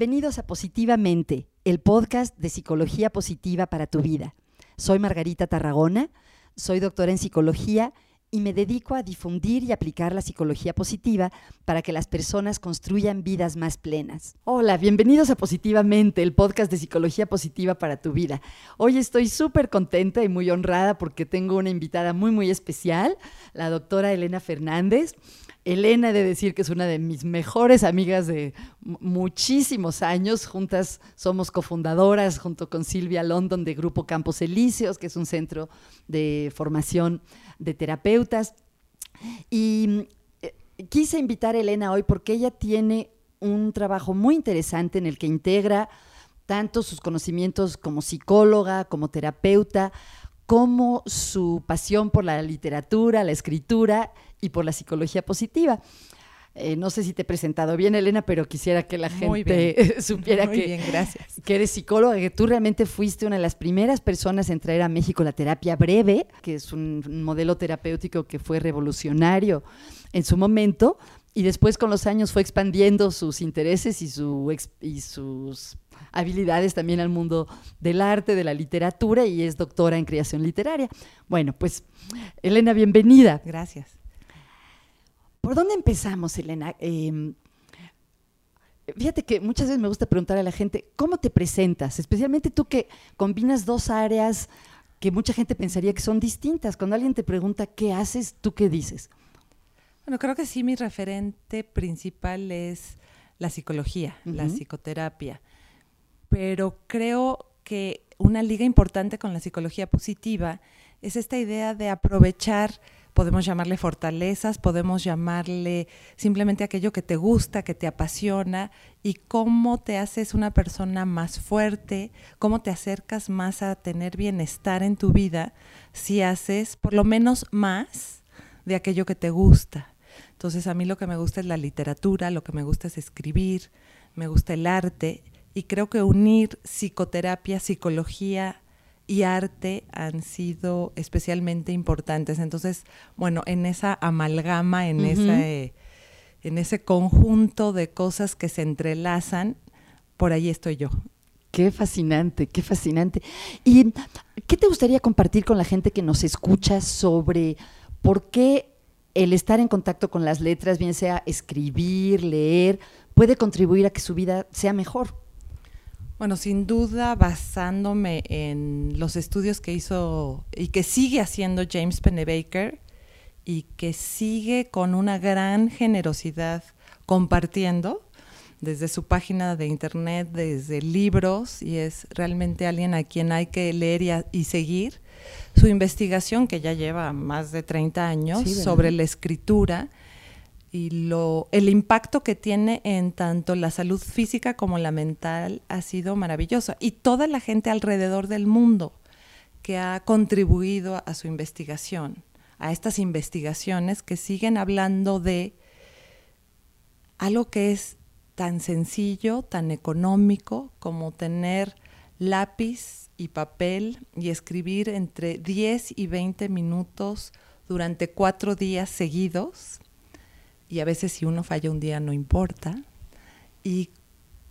Bienvenidos a Positivamente, el podcast de psicología positiva para tu vida. Soy Margarita Tarragona, soy doctora en psicología y me dedico a difundir y aplicar la psicología positiva para que las personas construyan vidas más plenas. Hola, bienvenidos a Positivamente, el podcast de psicología positiva para tu vida. Hoy estoy súper contenta y muy honrada porque tengo una invitada muy, muy especial, la doctora Elena Fernández. Elena, he de decir que es una de mis mejores amigas de muchísimos años. Juntas somos cofundadoras junto con Silvia London de Grupo Campos Elíseos, que es un centro de formación de terapeutas. Y eh, quise invitar a Elena hoy porque ella tiene un trabajo muy interesante en el que integra tanto sus conocimientos como psicóloga, como terapeuta, como su pasión por la literatura, la escritura y por la psicología positiva. Eh, no sé si te he presentado bien, Elena, pero quisiera que la gente supiera que, que eres psicóloga, que tú realmente fuiste una de las primeras personas en traer a México la terapia breve, que es un modelo terapéutico que fue revolucionario en su momento, y después con los años fue expandiendo sus intereses y, su, y sus habilidades también al mundo del arte, de la literatura, y es doctora en creación literaria. Bueno, pues, Elena, bienvenida. Gracias. ¿Por dónde empezamos, Elena? Em, fíjate que muchas veces me gusta preguntar a la gente, ¿cómo te presentas? Especialmente tú que combinas dos áreas que mucha gente pensaría que son distintas. Cuando alguien te pregunta qué haces, ¿tú qué dices? Bueno, creo que sí, mi referente principal es la psicología, la psicoterapia. Pero creo que una liga importante con la psicología positiva es esta idea de aprovechar podemos llamarle fortalezas, podemos llamarle simplemente aquello que te gusta, que te apasiona y cómo te haces una persona más fuerte, cómo te acercas más a tener bienestar en tu vida si haces por lo menos más de aquello que te gusta. Entonces a mí lo que me gusta es la literatura, lo que me gusta es escribir, me gusta el arte y creo que unir psicoterapia, psicología, y arte han sido especialmente importantes. Entonces, bueno, en esa amalgama, en, en ese conjunto de cosas que se entrelazan, por ahí estoy yo. Qué fascinante, qué fascinante. ¿Y qué te gustaría compartir con la gente que nos escucha sobre por qué el estar en contacto con las letras, bien sea escribir, leer, puede contribuir a que su vida sea mejor? Bueno, sin duda basándome en los estudios que hizo y que sigue haciendo James Pennebaker y que sigue con una gran generosidad compartiendo desde su página de internet, desde libros, y es realmente alguien a quien hay que leer y, y seguir. Su investigación, que ya lleva más de 30 años, sobre la escritura, y lo, el impacto que tiene en tanto la salud física como la mental ha sido maravilloso. Y toda la gente alrededor del mundo que ha contribuido a su investigación, a estas investigaciones que siguen hablando de algo que es tan sencillo, tan económico como tener lápiz y papel y escribir entre 10 y 20 minutos durante cuatro días seguidos y a veces si uno falla un día no importa. Y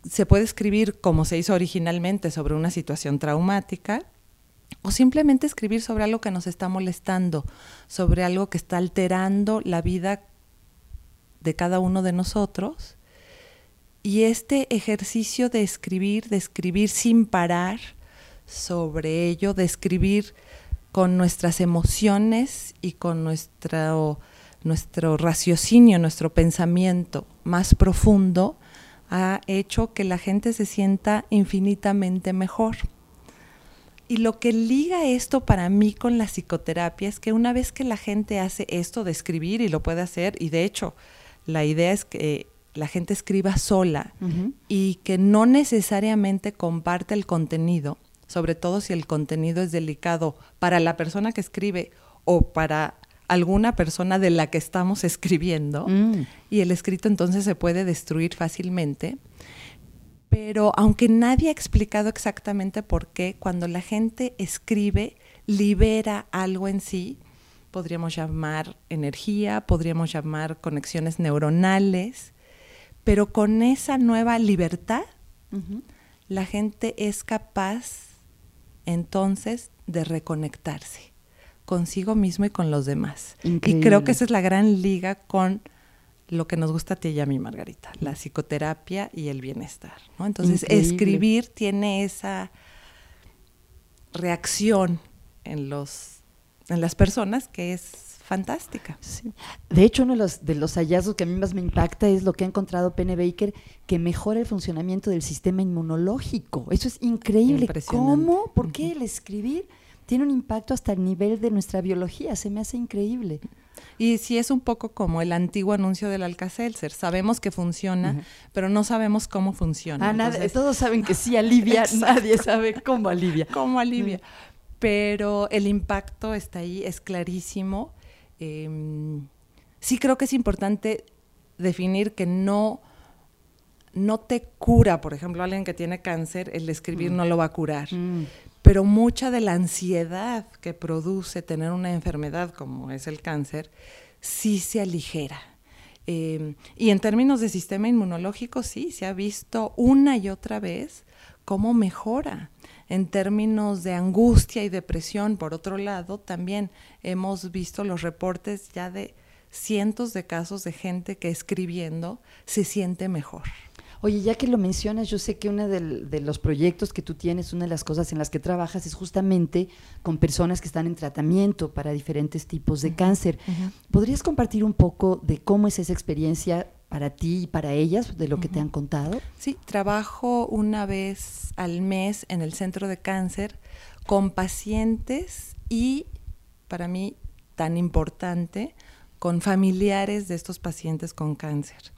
se puede escribir como se hizo originalmente sobre una situación traumática o simplemente escribir sobre algo que nos está molestando, sobre algo que está alterando la vida de cada uno de nosotros. Y este ejercicio de escribir, de escribir sin parar sobre ello, de escribir con nuestras emociones y con nuestro nuestro raciocinio, nuestro pensamiento más profundo, ha hecho que la gente se sienta infinitamente mejor. Y lo que liga esto para mí con la psicoterapia es que una vez que la gente hace esto de escribir y lo puede hacer, y de hecho la idea es que la gente escriba sola y que no necesariamente comparte el contenido, sobre todo si el contenido es delicado para la persona que escribe o para alguna persona de la que estamos escribiendo mm. y el escrito entonces se puede destruir fácilmente. Pero aunque nadie ha explicado exactamente por qué, cuando la gente escribe, libera algo en sí, podríamos llamar energía, podríamos llamar conexiones neuronales, pero con esa nueva libertad, la gente es capaz entonces de reconectarse consigo mismo y con los demás. Y creo que esa es la gran liga con lo que nos gusta a ti y a mí, Margarita, la psicoterapia y el bienestar. Entonces, escribir tiene esa reacción en, los, en las personas que es fantástica. De hecho, uno de los, de los, hallazgos que a mí más me impacta es lo que ha encontrado Penny Baker, que mejora el funcionamiento del sistema inmunológico. Eso es increíble. ¿Cómo? ¿Por qué el escribir tiene un impacto hasta el nivel de nuestra biología? Se me hace increíble. Y sí es un poco como el antiguo anuncio del Alka-Seltzer. Sabemos que funciona, pero no sabemos cómo funciona. Ah, todos saben que sí alivia, nadie sabe cómo alivia. Cómo alivia. Pero el impacto está ahí, es clarísimo. Em, sí creo que es importante definir que no, no te cura, por ejemplo, alguien que tiene cáncer, el escribir mm. no lo va a curar. Mm pero mucha de la ansiedad que produce tener una enfermedad como es el cáncer, sí se aligera. Em, y en términos de sistema inmunológico, sí, se ha visto una y otra vez cómo mejora. En términos de angustia y depresión, por otro lado, también hemos visto los reportes ya de cientos de casos de gente que escribiendo se siente mejor. Oye, ya que lo mencionas, yo sé que uno de, los proyectos que tú tienes, una de las cosas en las que trabajas es justamente con personas que están en tratamiento para diferentes tipos de cáncer. ¿Podrías compartir un poco de cómo es esa experiencia para ti y para ellas, de lo que te han contado? Sí, trabajo una vez al mes en el centro de cáncer con pacientes y, para mí, tan importante, con familiares de estos pacientes con cáncer.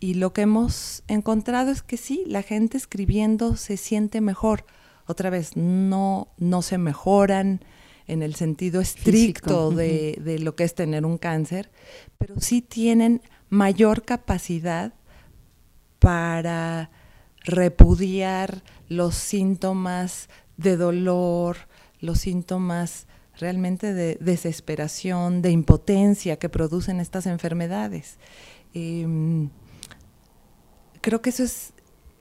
Y lo que hemos encontrado es que sí, la gente escribiendo se siente mejor. Otra vez, no, no se mejoran en el sentido estricto de, de, lo que es tener un cáncer, pero sí tienen mayor capacidad para repudiar los síntomas de dolor, los síntomas realmente de desesperación, de impotencia que producen estas enfermedades. Em, creo que eso es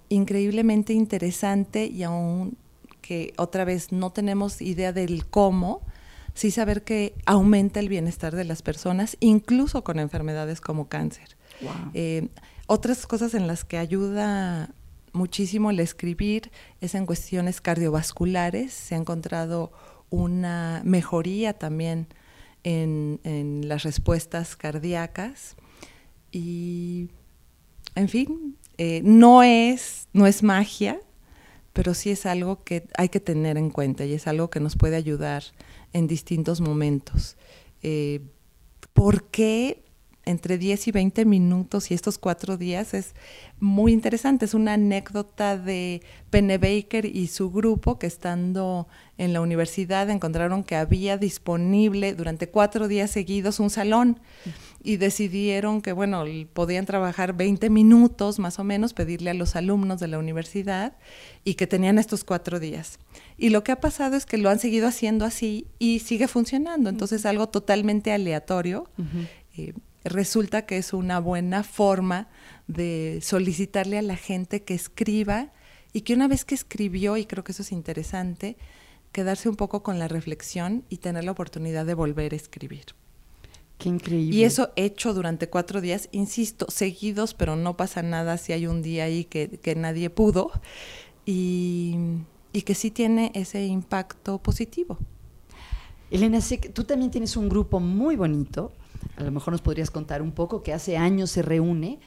increíblemente interesante y aún que otra vez no tenemos idea del cómo, sí saber que aumenta el bienestar de las personas, incluso con enfermedades como cáncer. Eh, otras cosas en las que ayuda muchísimo el escribir es en cuestiones cardiovasculares. Se ha encontrado una mejoría también en, en las respuestas cardíacas. Y, en fin, eh, no, es, no es magia, pero sí es algo que hay que tener en cuenta y es algo que nos puede ayudar en distintos momentos. Eh, ¿Por qué entre 10 y 20 minutos y estos cuatro días es muy interesante. Es una anécdota de Penne Baker y su grupo que estando en la universidad encontraron que había disponible durante cuatro días seguidos un salón y decidieron que, bueno, podían trabajar 20 minutos más o menos, pedirle a los alumnos de la universidad y que tenían estos cuatro días. Y lo que ha pasado es que lo han seguido haciendo así y sigue funcionando. Entonces, algo totalmente aleatorio resulta que es una buena forma de solicitarle a la gente que escriba y que una vez que escribió, y creo que eso es interesante, quedarse un poco con la reflexión y tener la oportunidad de volver a escribir. Qué increíble. Y eso hecho durante cuatro días, insisto, seguidos, pero no pasa nada si hay un día ahí que, nadie pudo, y, y que sí tiene ese impacto positivo. Elena, sé que tú también tienes un grupo muy bonito a lo mejor nos podrías contar un poco, que hace años se reúne,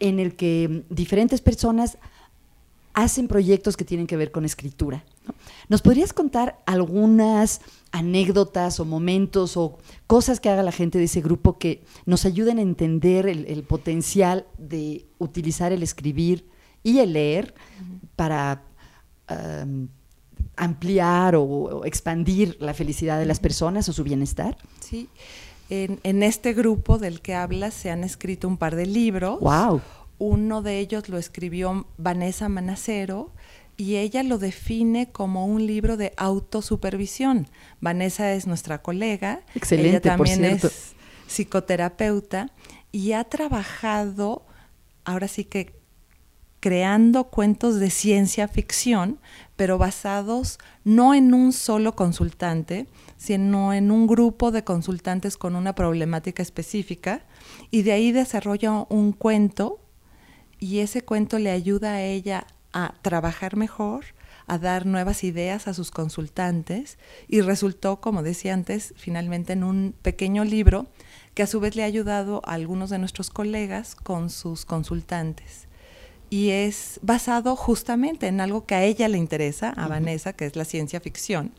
en el que diferentes personas hacen proyectos que tienen que ver con escritura. ¿Nos podrías contar algunas anécdotas o momentos o cosas que haga la gente de ese grupo que nos ayuden a entender el, potencial de utilizar el escribir y el leer para ampliar o, o, expandir la felicidad de las personas o su bienestar? Sí. En, este grupo del que hablas se han escrito un par de libros. Wow. Uno de ellos lo escribió Vanessa Manacero y ella lo define como un libro de autosupervisión. Vanessa es nuestra colega. Excelente, ella también es psicoterapeuta y ha trabajado ahora sí que creando cuentos de ciencia ficción, pero basados no en un solo consultante, sino en un grupo de consultantes con una problemática específica, y de ahí desarrolla un cuento, y ese cuento le ayuda a ella a trabajar mejor, a dar nuevas ideas a sus consultantes, y resultó, como decía antes, finalmente en un pequeño libro que a su vez le ha ayudado a algunos de nuestros colegas con sus consultantes. Y es basado justamente en algo que a ella le interesa, a Vanessa, que es la ciencia ficción.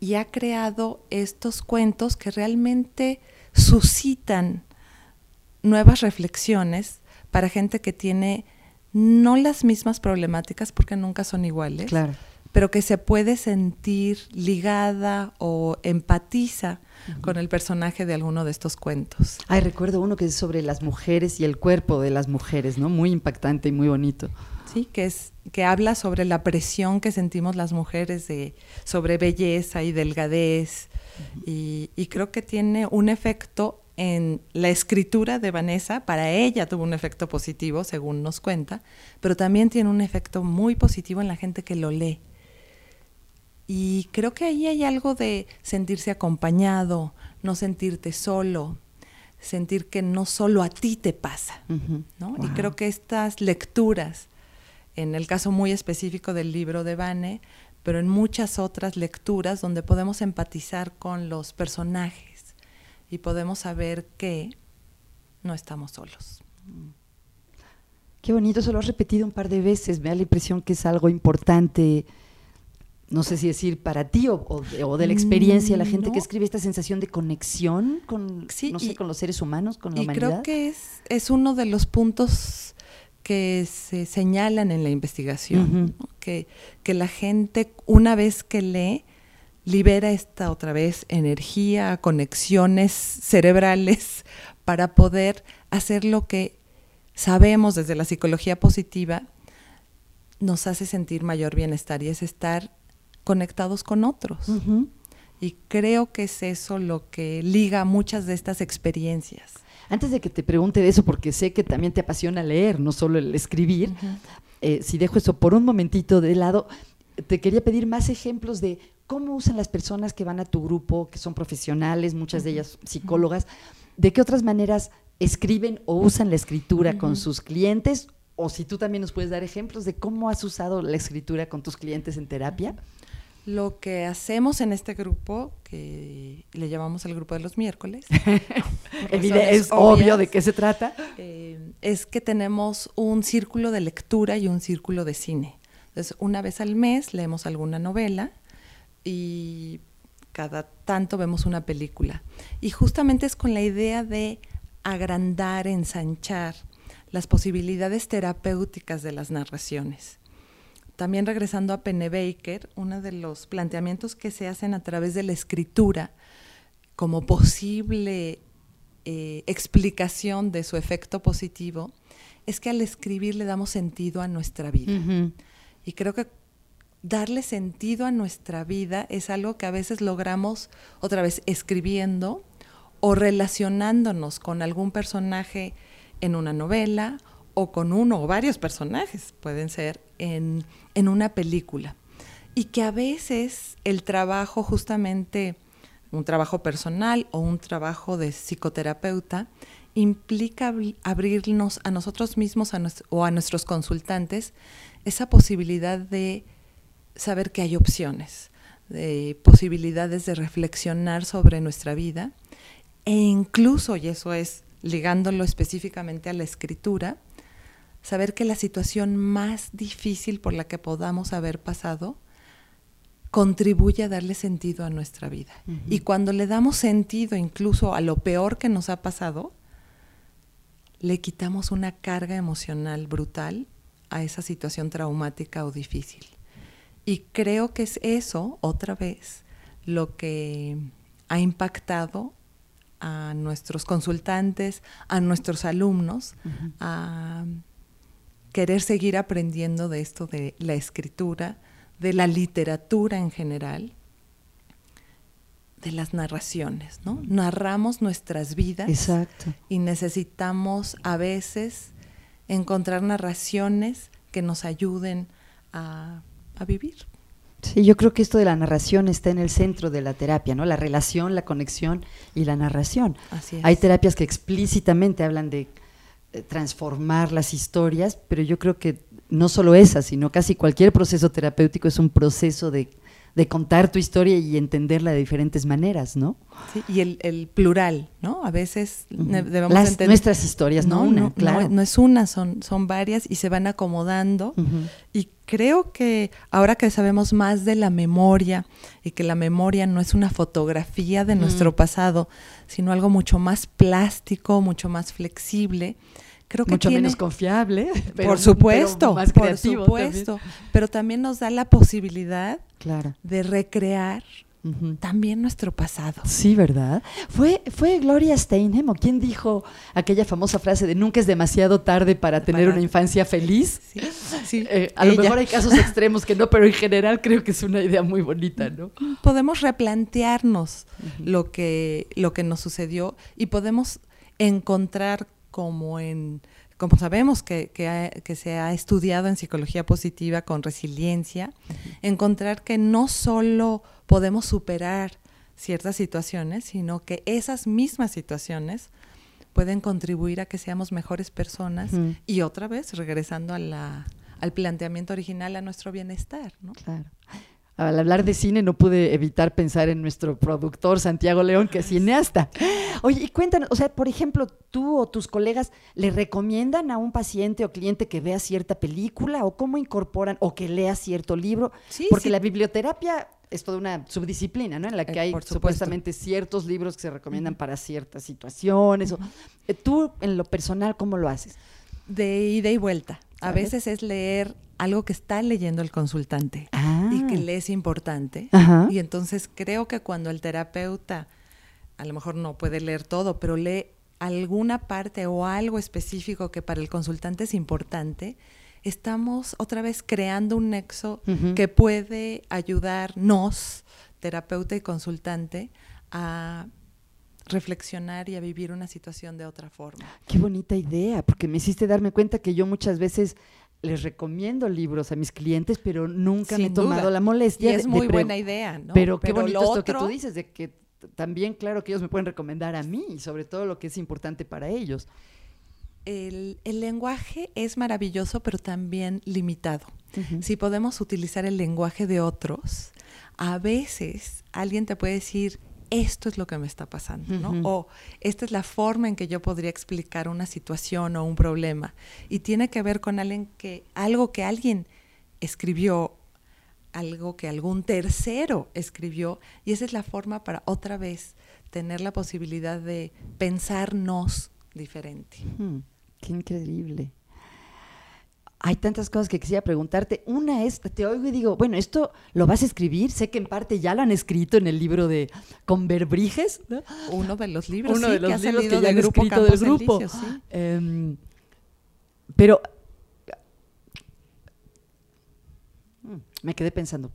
Y ha creado estos cuentos que realmente suscitan nuevas reflexiones para gente que tiene no las mismas problemáticas porque nunca son iguales, claro. Pero que se puede sentir ligada o empatiza con el personaje de alguno de estos cuentos. Ay, recuerdo uno que es sobre las mujeres y el cuerpo de las mujeres, ¿no? Muy impactante y muy bonito. Sí, que es que habla sobre la presión que sentimos las mujeres de sobre belleza y delgadez y, y creo que tiene un efecto en la escritura de Vanessa, para ella tuvo un efecto positivo, según nos cuenta, pero también tiene un efecto muy positivo en la gente que lo lee. Y creo que ahí hay algo de sentirse acompañado, no sentirte solo, sentir que no solo a ti te pasa. ¿no? Y creo que estas lecturas, en el caso muy específico del libro de Vane, pero en muchas otras lecturas donde podemos empatizar con los personajes y podemos saber que no estamos solos. Qué bonito, eso lo has repetido un par de veces, me da la impresión que es algo importante no sé si decir para ti o, de, la experiencia, la gente que escribe esta sensación de conexión con, no sé, con los seres humanos, con la y humanidad. creo que es, es uno de los puntos que se señalan en la investigación, que, que la gente una vez que lee, libera esta otra vez energía, conexiones cerebrales para poder hacer lo que sabemos desde la psicología positiva nos hace sentir mayor bienestar y es estar conectados con otros. Y creo que es eso lo que liga muchas de estas experiencias. Antes de que te pregunte de eso, porque sé que también te apasiona leer, no solo el escribir, eh, si dejo eso por un momentito de lado, te quería pedir más ejemplos de cómo usan las personas que van a tu grupo, que son profesionales, muchas de ellas psicólogas, de qué otras maneras escriben o usan la escritura con sus clientes, o si tú también nos puedes dar ejemplos de cómo has usado la escritura con tus clientes en terapia. Lo que hacemos en este grupo, que le llamamos el grupo de los miércoles, es obvio de qué se trata, eh, es que tenemos un círculo de lectura y un círculo de cine. Entonces, una vez al mes leemos alguna novela y cada tanto vemos una película. Y justamente es con la idea de agrandar, ensanchar las posibilidades terapéuticas de las narraciones también regresando a Pennebaker, uno de los planteamientos que se hacen a través de la escritura como posible eh, explicación de su efecto positivo es que al escribir le damos sentido a nuestra vida. Y creo que darle sentido a nuestra vida es algo que a veces logramos otra vez escribiendo o relacionándonos con algún personaje en una novela o con uno o varios personajes, pueden ser en, una película. Y que a veces el trabajo justamente, un trabajo personal o un trabajo de psicoterapeuta, implica abrirnos a nosotros mismos o a nuestros consultantes esa posibilidad de saber que hay opciones, de posibilidades de reflexionar sobre nuestra vida e incluso, y eso es ligándolo específicamente a la escritura, saber que la situación más difícil por la que podamos haber pasado contribuye a darle sentido a nuestra vida. Y cuando le damos sentido incluso a lo peor que nos ha pasado, le quitamos una carga emocional brutal a esa situación traumática o difícil. Y creo que es eso, otra vez, lo que ha impactado a nuestros consultantes, a nuestros alumnos, a querer seguir aprendiendo de esto de la escritura, de la literatura en general, de las narraciones, ¿no? Narramos nuestras vidas. Exacto. Y necesitamos a veces encontrar narraciones que nos ayuden a, a vivir. Sí, yo creo que esto de la narración está en el centro de la terapia, ¿no? La relación, la conexión y la narración. Así es. Hay terapias que explícitamente hablan de transformar las historias, pero yo creo que no solo esa, sino casi cualquier proceso terapéutico es un proceso de, de contar tu historia y entenderla de diferentes maneras, ¿no? Sí, y el, el, plural, ¿no? A veces debemos Las- entender. nuestras historias, no una, claro. No, es una, son, son varias y se van acomodando. Y creo que ahora que sabemos más de la memoria y que la memoria no es una fotografía de nuestro pasado, sino algo mucho más plástico, mucho más flexible, creo que Mucho tiene- menos confiable. pero- por supuesto, pero más por supuesto, pero también nos da la posibilidad también. Claro. de recrear También nuestro pasado. Sí, ¿verdad? ¿Fue, ¿Fue Gloria Steinem o quién dijo aquella famosa frase de nunca es demasiado tarde para tener Para- una infancia feliz? Sí, sí, Eh, a lo mejor hay casos extremos que no, pero en general creo que es una idea muy bonita, ¿no? podemos replantearnos lo, que, lo que nos sucedió y podemos encontrar como en como sabemos que, que, ha- que se ha estudiado en psicología positiva con resiliencia, encontrar que no solo podemos superar ciertas situaciones, sino que esas mismas situaciones pueden contribuir a que seamos mejores personas y otra vez regresando a la, al planteamiento original, a nuestro bienestar. ¿no? Claro. Al hablar de cine no pude evitar pensar en nuestro productor Santiago León, que es cineasta. Oye, y cuéntanos, o sea, por ejemplo, tú o tus colegas le recomiendan a un paciente o cliente que vea cierta película o cómo incorporan o que lea cierto libro, Sí, porque sí. la biblioterapia es toda una subdisciplina, ¿no? En la que Eh, hay supuestamente ciertos libros que se recomiendan para ciertas situaciones. o- Eh, tú, en lo personal, ¿cómo lo haces? de ida y vuelta. A veces es leer algo que está leyendo el consultante Ah. y que le es importante. Ajá. Y entonces creo que cuando el terapeuta a lo mejor no puede leer todo, pero lee alguna parte o algo específico que para el consultante es importante, estamos otra vez creando un nexo que puede ayudarnos, terapeuta y consultante, a reflexionar y a vivir una situación de otra forma. Qué bonita idea, porque me hiciste darme cuenta que yo muchas veces les recomiendo libros a mis clientes, pero nunca me he tomado duda. la Y molestia. de- es de muy buena idea, ¿no? Pero qué bonito lo esto que tú dices, de que también, claro, que ellos me pueden recomendar a mí, y sobre todo lo que es importante para ellos. El, el lenguaje es maravilloso, pero también limitado. Si podemos utilizar el lenguaje de otros, a veces alguien te puede decir, esto es lo que me está pasando, ¿no? O esta es la forma en que yo podría explicar una situación o un problema. Y tiene que ver con alguien que, algo que alguien escribió, algo que algún tercero escribió, y esa es la forma para otra vez tener la posibilidad de pensarnos diferente. Qué increíble. Hay tantas cosas que quisiera preguntarte. Una es, te oigo y digo, bueno, esto lo vas a escribir. Sé que en parte ya lo han escrito en el libro de Converbriges, ¿no? Uno de los libros, Uno sí, de los que ha libros salido que ya del han grupo escrito del Campos grupo. Elíseos, sí. Em, pero mm, me quedé pensando.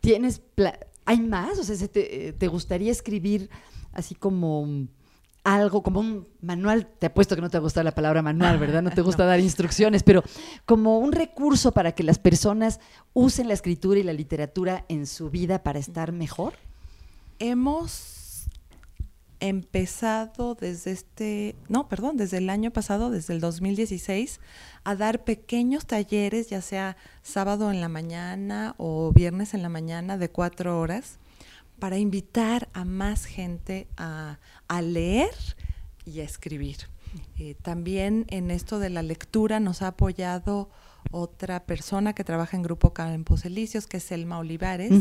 ¿Tienes hay más? O sea, ¿se te, eh, ¿te gustaría escribir así como mm, algo, como un manual? Te apuesto que no te gusta la palabra manual, ¿verdad? No te gusta No. dar instrucciones, pero como un recurso para que las personas usen la escritura y la literatura en su vida para estar mejor. Hemos empezado desde este, no, perdón, desde el año pasado, desde el 2016, a dar pequeños talleres, ya sea sábado en la mañana o viernes en la mañana de cuatro horas, para invitar a más gente a, a leer y a escribir. Eh, también en esto de la lectura nos ha apoyado otra persona que trabaja en Grupo Campos Elíseos, que es Selma Olivares,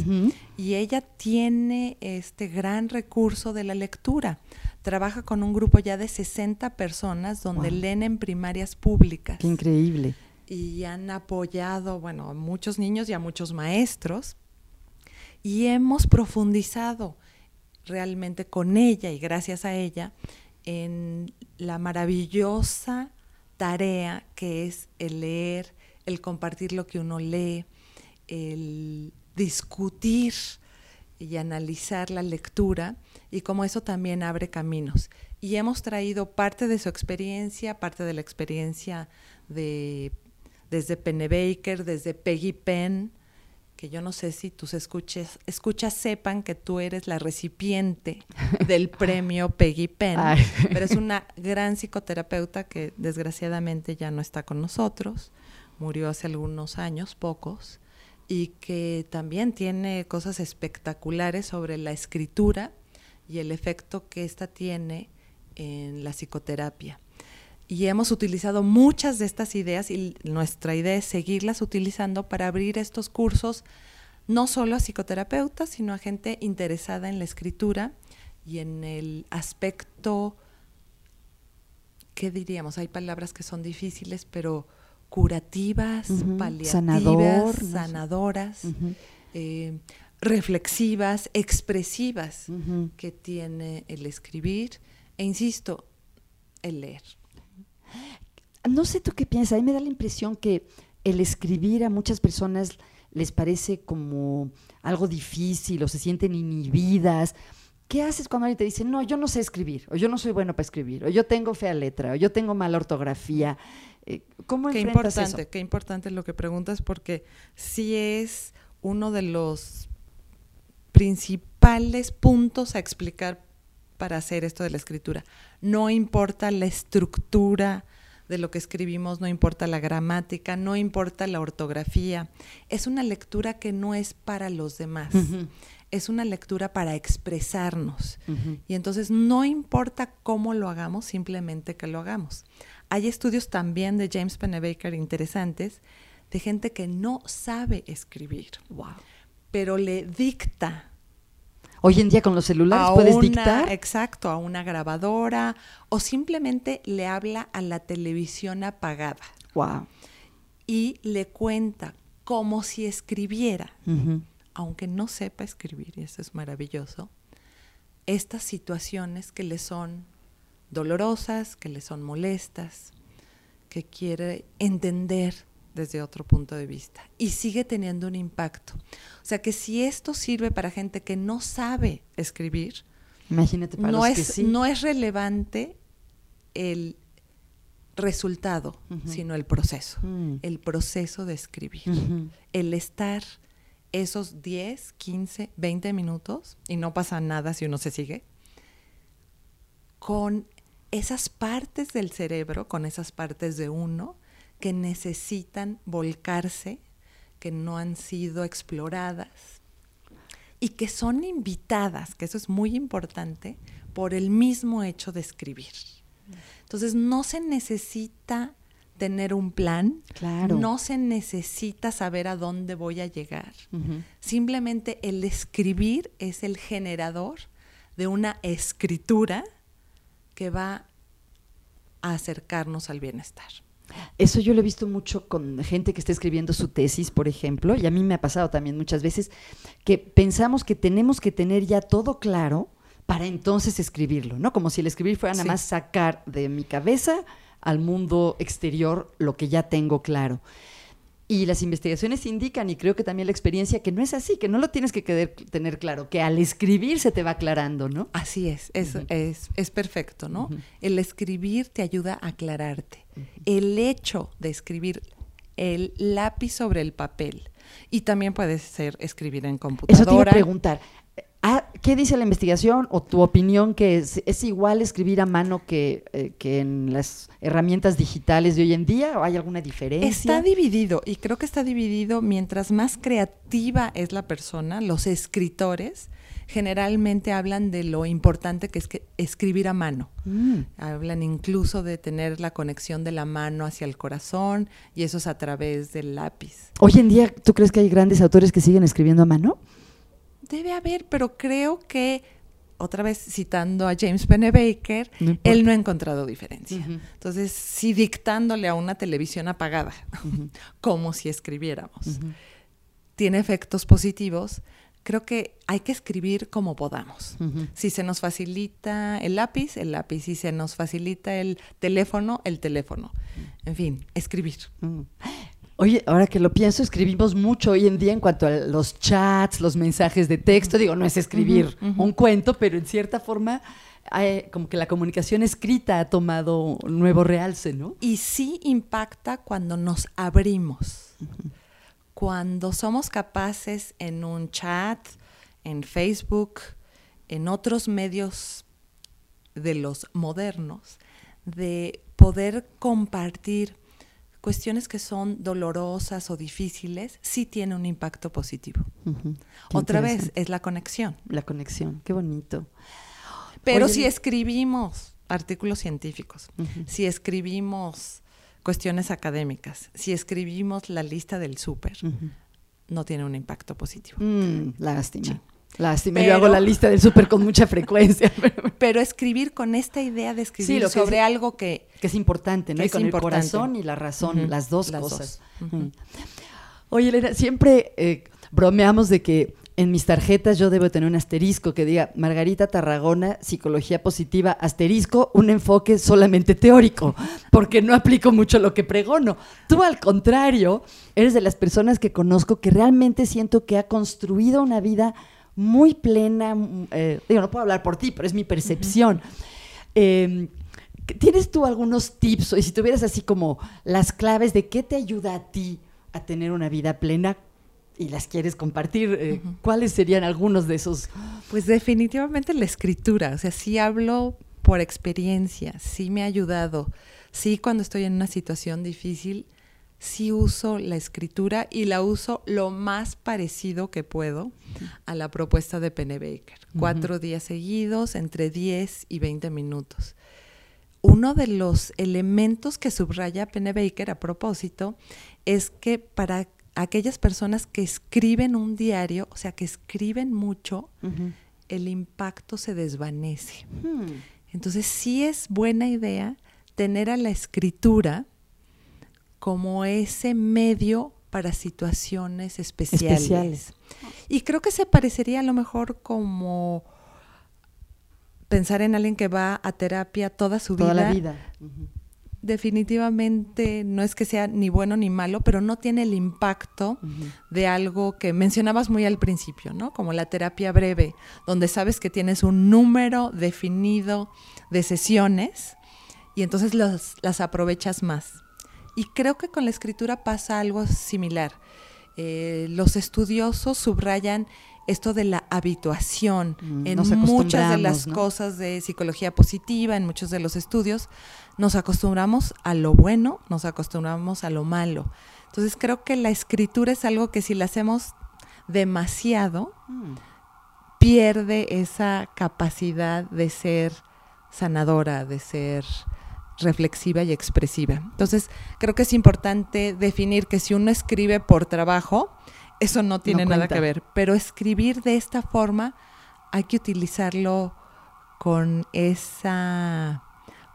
y ella tiene este gran recurso de la lectura. Trabaja con un grupo ya de 60 personas donde Wow. leen en primarias públicas Qué increíble. y han apoyado, bueno, a muchos niños y a muchos maestros. Y hemos profundizado realmente con ella y gracias a ella en la maravillosa tarea que es el leer, el compartir lo que uno lee, el discutir y analizar la lectura y cómo eso también abre caminos. Y hemos traído parte de su experiencia, parte de la experiencia de desde Pennebaker, desde Peggy Penn, que yo no sé si tus escuches, escuchas sepan que tú eres la recipiente del premio Peggy Penn, pero es una gran psicoterapeuta que desgraciadamente ya no está con nosotros, murió hace algunos años, pocos, y que también tiene cosas espectaculares sobre la escritura y el efecto que ésta tiene en la psicoterapia. Y hemos utilizado muchas de estas ideas y nuestra idea es seguirlas utilizando para abrir estos cursos no solo a psicoterapeutas, sino a gente interesada en la escritura y en el aspecto, ¿qué diríamos? Hay palabras que son difíciles, pero curativas, paliativas, sanadoras, eh, reflexivas, expresivas que tiene el escribir e, insisto, el leer. No sé tú qué piensas, a mí me da la impresión que el escribir a muchas personas les parece como algo difícil o se sienten inhibidas. ¿Qué haces cuando alguien te dice, no, yo no sé escribir, o yo no soy bueno para escribir, o yo tengo fea letra, o yo tengo mala ortografía? Eh, ¿Cómo qué importante, Qué importante lo que preguntas, porque sí es uno de los principales puntos a explicar para hacer esto de la escritura. No importa la estructura, de lo que escribimos, no importa la gramática, no importa la ortografía. Es una lectura que no es para los demás. Es una lectura para expresarnos. Y entonces no importa cómo lo hagamos, simplemente que lo hagamos. Hay estudios también de James Pennebaker interesantes de gente que no sabe escribir, pero le dicta Hoy en día con los celulares puedes dictar. Exacto, a una grabadora o simplemente le habla a la televisión apagada. Wow. Y le cuenta como si escribiera, aunque no sepa escribir, y eso es maravilloso, estas situaciones que le son dolorosas, que le son molestas, que quiere entender desde otro punto de vista y sigue teniendo un impacto. O sea que si esto sirve para gente que no sabe escribir, Imagínate para no, es, que sí. no es relevante el resultado, sino el proceso, mm. el proceso de escribir, el estar esos 10, 15, 20 minutos, y no pasa nada si uno se sigue, con esas partes del cerebro, con esas partes de uno que necesitan volcarse, que no han sido exploradas y que son invitadas, que eso es muy importante, por el mismo hecho de escribir. Entonces no se necesita tener un plan, claro. no se necesita saber a dónde voy a llegar. Simplemente el escribir es el generador de una escritura que va a acercarnos al bienestar. Eso yo lo he visto mucho con gente que está escribiendo su tesis, por ejemplo, y a mí me ha pasado también muchas veces que pensamos que tenemos que tener ya todo claro para entonces escribirlo, ¿no? Como si el escribir fuera nada más sacar de mi cabeza al mundo exterior lo que ya tengo claro. Y las investigaciones indican, y creo que también la experiencia, que no es así, que no lo tienes que tener claro, que al escribir se te va aclarando, ¿no? Así es, es, es, perfecto, ¿no? El escribir te ayuda a aclararte. El hecho de escribir el lápiz sobre el papel, y también puede ser escribir en computadora. Eso te iba a preguntar. Ah, ¿Qué dice la investigación o tu opinión que es, igual escribir a mano que, eh, que, en las herramientas digitales de hoy en día? ¿O hay alguna diferencia? Está dividido y creo que está dividido mientras más creativa es la persona, los escritores generalmente hablan de lo importante que es que escribir a mano. Mm. Hablan incluso de tener la conexión de la mano hacia el corazón y eso es a través del lápiz. Hoy en día, ¿tú crees que hay grandes autores que siguen escribiendo a mano? debe haber, pero creo que, otra vez citando a James Pennebaker, él no ha encontrado diferencia. Entonces, sí dictándole a una televisión apagada, como si escribiéramos, tiene efectos positivos. Creo que hay que escribir como podamos. Si se nos facilita el lápiz, el lápiz. Si se nos facilita el teléfono, el teléfono. En fin, escribir. Oye, ahora que lo pienso, escribimos mucho hoy en día en cuanto a los chats, los mensajes de texto. Digo, no es escribir un cuento, pero en cierta forma, como que la comunicación escrita ha tomado un nuevo realce, ¿no? Y sí impacta cuando nos abrimos. Cuando somos capaces en un chat, en Facebook, en otros medios de los modernos, de poder compartir cuestiones que son dolorosas o difíciles, sí tiene un impacto positivo. Otra vez, es la conexión. La conexión, qué bonito. Pero si escribimos artículos científicos, si escribimos cuestiones académicas, si escribimos la lista del súper, no tiene un impacto positivo. Mm, lástima. Lástima, yo hago la lista del súper con mucha frecuencia. Pero escribir con esta idea de escribir sobre algo que... Que es importante, ¿no? y con el corazón y la razón, las dos cosas. Oye, Elena, siempre eh, bromeamos de que en mis tarjetas yo debo tener un asterisco que diga Margarita Tarragona, psicología positiva, asterisco, un enfoque solamente teórico, porque no aplico mucho lo que pregono. Tú al contrario, eres de las personas que conozco que realmente siento que ha construido una vida muy plena, mm, eh, digo, no puedo hablar por ti, pero es mi percepción. Em, ¿Tienes tú algunos tips, y si tuvieras así como las claves de qué te ayuda a ti a tener una vida plena y las quieres compartir, eh, ¿cuáles serían algunos de esos? Pues definitivamente la escritura, o sea, sí hablo por experiencia, sí me ha ayudado, sí cuando estoy en una situación difícil, sí uso la escritura y la uso lo más parecido que puedo a la propuesta de Pennebaker. Cuatro días seguidos, entre 10 y 20 minutos. Uno de los elementos que subraya Pennebaker a propósito es que para aquellas personas que escriben un diario, o sea, que escriben mucho, el impacto se desvanece. Hmm. Entonces sí es buena idea tener a la escritura como ese medio para situaciones especiales. Y creo que se parecería a lo mejor como pensar en alguien que va a terapia toda su vida. Toda la vida. Definitivamente no es que sea ni bueno ni malo, pero no tiene el impacto de algo que mencionabas muy al principio, ¿no? Como la terapia breve, donde sabes que tienes un número definido de sesiones y entonces las aprovechas más. Y creo que con la escritura pasa algo similar. Eh, los estudiosos subrayan esto de la habituación mm, en muchas de las cosas de psicología positiva, en muchos de los estudios, nos acostumbramos a lo bueno, nos acostumbramos a lo malo. Entonces creo que la escritura es algo que si la hacemos demasiado, mm. pierde esa capacidad de ser sanadora, de ser reflexiva y expresiva. Entonces, creo que es importante definir que si uno escribe por trabajo, eso no tiene nada que ver, pero escribir de esta forma hay que utilizarlo con esa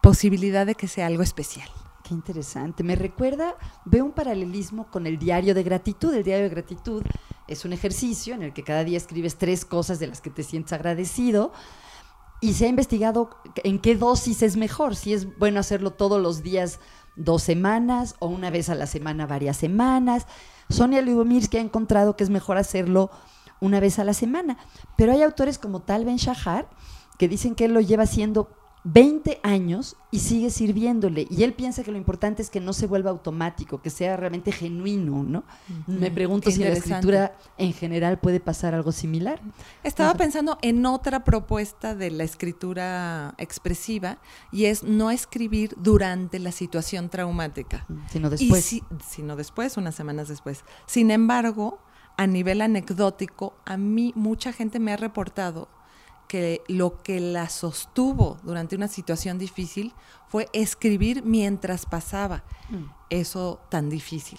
posibilidad de que sea algo especial. Qué interesante. Me recuerda, veo un paralelismo con el diario de gratitud. El diario de gratitud es un ejercicio en el que cada día escribes tres cosas de las que te sientes agradecido y se ha investigado en qué dosis es mejor, si es bueno hacerlo todos los días dos semanas o una vez a la semana varias semanas. Sonia Lubomirsky ha encontrado que es mejor hacerlo una vez a la semana, pero hay autores como Tal Ben Shahar que dicen que él lo lleva haciendo 20 años y sigue sirviéndole. Y él piensa que lo importante es que no se vuelva automático, que sea realmente genuino, ¿no? Me pregunto si en la escritura en general puede pasar algo similar. Estaba pensando en otra propuesta de la escritura expresiva y es no escribir durante la situación traumática. Sino después. sino después, unas semanas después. Sin embargo, a nivel anecdótico, a mí mucha gente me ha reportado que lo que la sostuvo durante una situación difícil fue escribir mientras pasaba mm. eso tan difícil.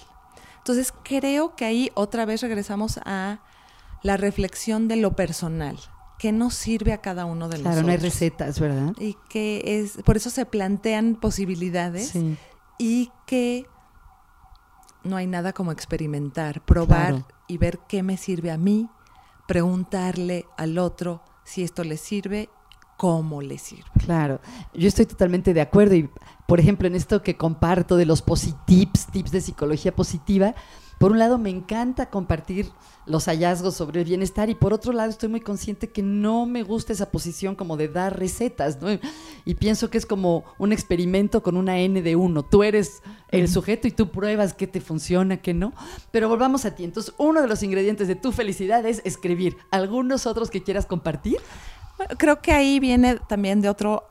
Entonces creo que ahí otra vez regresamos a la reflexión de lo personal, que nos sirve a cada uno de nosotros. Claro, no hay recetas, ¿verdad? Y que es, por eso se plantean posibilidades y que no hay nada como experimentar, probar y ver qué me sirve a mí, preguntarle al otro, si esto les sirve cómo le sirve. Claro, yo estoy totalmente de acuerdo y, por ejemplo, en esto que comparto de los positips, tips de psicología positiva, por un lado me encanta compartir los hallazgos sobre el bienestar y por otro lado estoy muy consciente que no me gusta esa posición como de dar recetas, ¿no? Y pienso que es como un experimento con una N de uno. Tú eres el sujeto y tú pruebas qué te funciona, qué no. Pero volvamos a ti. Entonces, uno de los ingredientes de tu felicidad es escribir. ¿Algunos otros que quieras compartir? Bueno, creo que ahí viene también de otro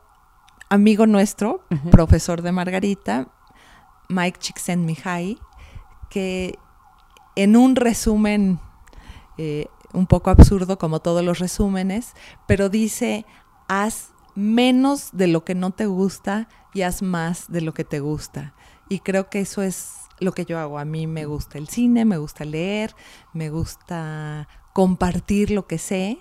amigo nuestro, profesor de Margarita, Mike Csikszentmihalyi, que en un resumen eh, un poco absurdo como todos los resúmenes, pero dice, haz menos de lo que no te gusta y haz más de lo que te gusta. Y creo que eso es lo que yo hago. A mí me gusta el cine, me gusta leer, me gusta compartir lo que sé,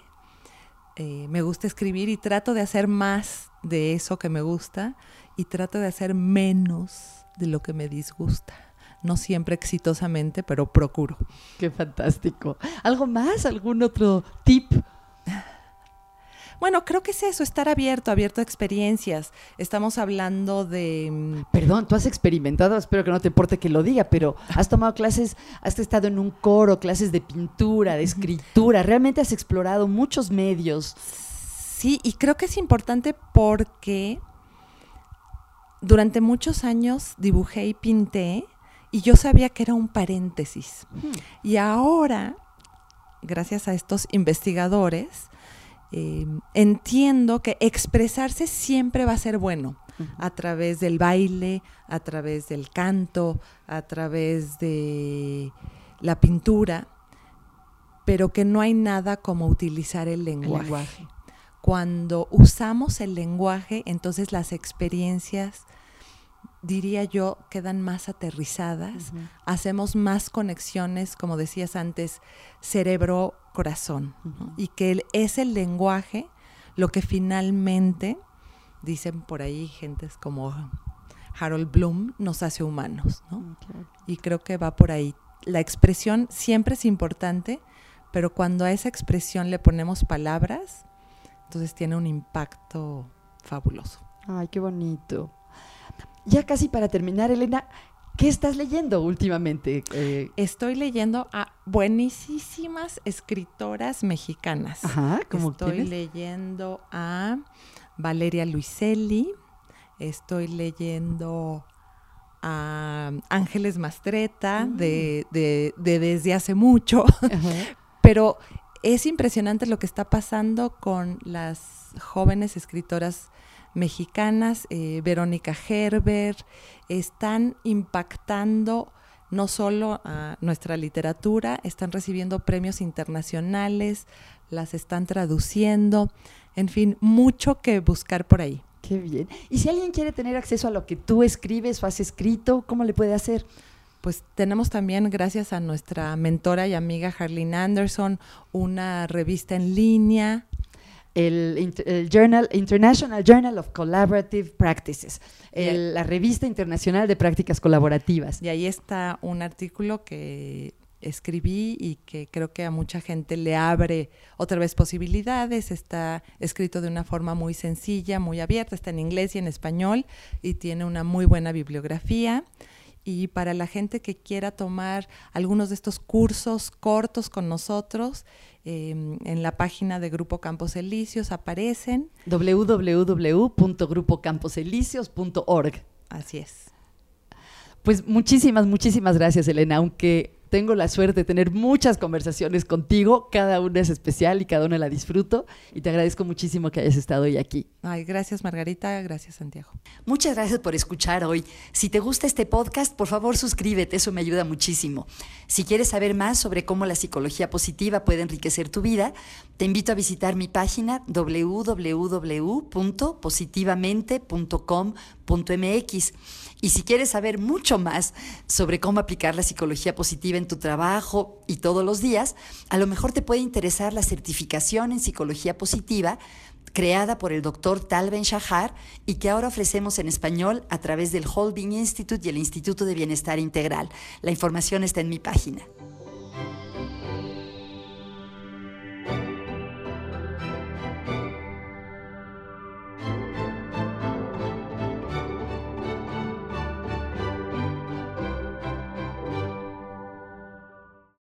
eh, me gusta escribir y trato de hacer más de eso que me gusta y trato de hacer menos de lo que me disgusta no siempre exitosamente, pero procuro. Qué fantástico. ¿Algo más? ¿Algún otro tip? Bueno, creo que es eso, estar abierto, abierto a experiencias. Estamos hablando de... Mm, Perdón, tú has experimentado, espero que no te importe que lo diga, pero has tomado clases, has estado en un coro, clases de pintura, de escritura, realmente has explorado muchos medios. Sí, y creo que es importante porque durante muchos años dibujé y pinté y yo sabía que era un paréntesis. Hmm. Y ahora, gracias a estos investigadores, em, entiendo que expresarse siempre va a ser bueno a través del baile, a través del canto, a través de la pintura, pero que no hay nada como utilizar el lenguaje. Cuando usamos el lenguaje, entonces las experiencias diría yo, quedan más aterrizadas, hacemos más conexiones, como decías antes, cerebro-corazón, y que es el lenguaje lo que finalmente, dicen por ahí gentes como Harold Bloom, nos hace humanos, mm, Y creo que va por ahí. La expresión siempre es importante, pero cuando a esa expresión le ponemos palabras, entonces tiene un impacto fabuloso. Ay, qué bonito ya casi para terminar, Elena, ¿qué estás leyendo últimamente? Eh, Estoy leyendo a buenísimas escritoras mexicanas. Ajá, ¿cómo Estoy leyendo a Valeria Luiselli, estoy leyendo a Ángeles Mastreta mm. de, de, desde hace mucho, pero es impresionante lo que está pasando con las jóvenes escritoras mexicanas, eh, Verónica Gerber, están impactando no solo a nuestra literatura, están recibiendo premios internacionales, las están traduciendo, en fin, mucho que buscar por ahí. Qué bien. Y si alguien quiere tener acceso a lo que tú escribes o has escrito, ¿cómo le puede hacer? Pues tenemos también, gracias a nuestra mentora y amiga Harleen Anderson, una revista en línea el, Journal, International Journal of Collaborative Practices, la revista internacional de prácticas colaborativas. Y ahí está un artículo que escribí y que creo que a mucha gente le abre otra vez posibilidades. Está escrito de una forma muy sencilla, muy abierta, está en inglés y en español y tiene una muy buena bibliografía y para la gente que quiera tomar algunos de estos cursos cortos con nosotros, em, en la página de Grupo Campos Elíseos aparecen. www.grupocamposelíceos.org. Así es. Pues muchísimas, muchísimas gracias, Elena. Aunque tengo la suerte de tener muchas conversaciones contigo, cada una es especial y cada una la disfruto y te agradezco muchísimo que hayas estado hoy aquí. Ay, gracias Margarita, gracias Santiago. Muchas gracias por escuchar hoy. Si te gusta este podcast, por favor suscríbete, eso me ayuda muchísimo. Si quieres saber más sobre cómo la psicología positiva puede enriquecer tu vida, te invito a visitar mi página www.positivamente.com.mx. Y si quieres saber mucho más sobre cómo aplicar la psicología positiva en tu trabajo y todos los días, a lo mejor te puede interesar la certificación en psicología positiva creada por el doctor Tal Ben Shahar y que ahora ofrecemos en español a través del Holbein Institute y el Instituto de Bienestar Integral. La información está en mi página.